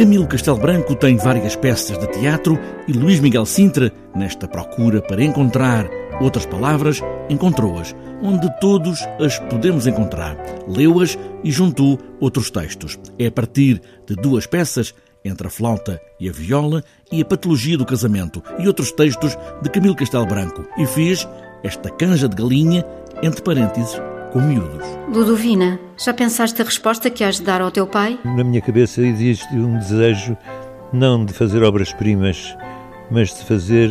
Camilo Castelo Branco tem várias peças de teatro e Luís Miguel Sintra, nesta procura para encontrar outras palavras, encontrou-as, onde todos as podemos encontrar. Leu-as e juntou outros textos. É a partir de duas peças, entre a flauta e a viola, e a patologia do casamento, e outros textos de Camilo Castelo Branco, e fez esta canja de galinha, entre parênteses, com miúdos. Ludovina, já pensaste a resposta que has de dar ao teu pai? Na minha cabeça existe um desejo não de fazer obras-primas, mas de fazer,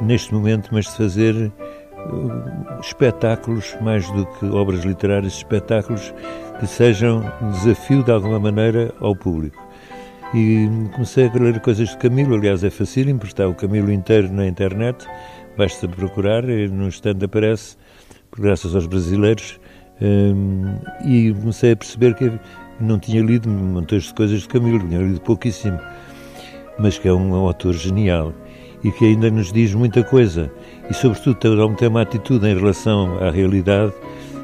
neste momento, mas de fazer uh, espetáculos, mais do que obras literárias, espetáculos que sejam um desafio de alguma maneira ao público. E comecei a ler coisas de Camilo, aliás é fácil, porque está o Camilo inteiro na internet, basta procurar, e no instante aparece graças aos brasileiros, um, e comecei a perceber que não tinha lido montes de coisas de Camilo, tinha lido pouquíssimo, mas que é um, um autor genial e que ainda nos diz muita coisa e, sobretudo, tem, uma atitude em relação à realidade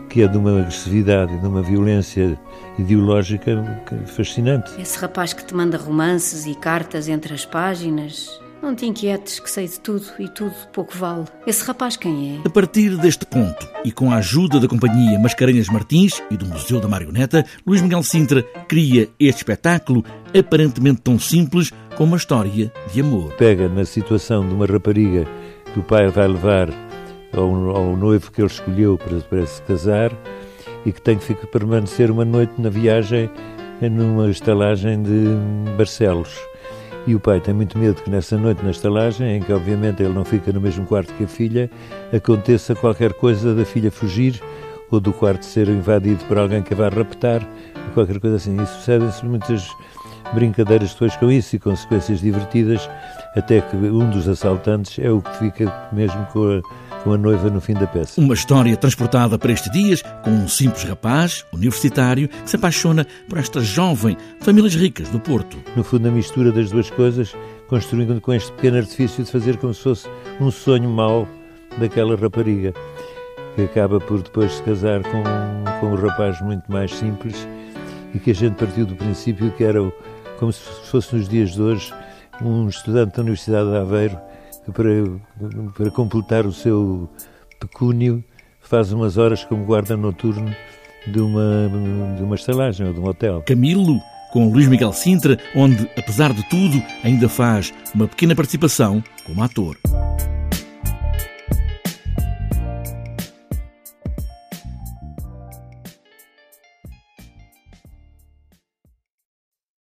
que é de uma agressividade, de uma violência ideológica fascinante. Esse rapaz que te manda romances e cartas entre as páginas, não te inquietes, que sei de tudo e tudo pouco vale. Esse rapaz quem é? A partir deste ponto, e com a ajuda da companhia Mascarenhas Martins e do Museu da Marioneta, Luís Miguel Sintra cria este espetáculo aparentemente tão simples como uma história de amor. Pega na situação de uma rapariga que o pai vai levar ao, ao noivo que ele escolheu para, para se casar e que tem que ficar, permanecer uma noite na viagem numa estalagem de Barcelos e o pai tem muito medo que nessa noite na estalagem, em que obviamente ele não fica no mesmo quarto que a filha, aconteça qualquer coisa da filha fugir ou do quarto ser invadido por alguém que a vai raptar, qualquer coisa assim. E sucedem-se muitas brincadeiras depois com isso e consequências divertidas, até que um dos assaltantes é o que fica mesmo com a com a noiva no fim da peça. Uma história transportada para estes dias com um simples rapaz, universitário, que se apaixona por esta jovem, famílias ricas do Porto. No fundo, a mistura das duas coisas, construindo com este pequeno artifício de fazer como se fosse um sonho mau daquela rapariga, que acaba por depois se casar com, com um rapaz muito mais simples e que a gente partiu do princípio que era, como se fosse nos dias de hoje, um estudante da Universidade de Aveiro para, para completar o seu pecúnio, faz umas horas como guarda noturno de uma, de uma estalagem ou de um hotel. Camilo, com Luís Miguel Sintra, onde, apesar de tudo, ainda faz uma pequena participação como ator.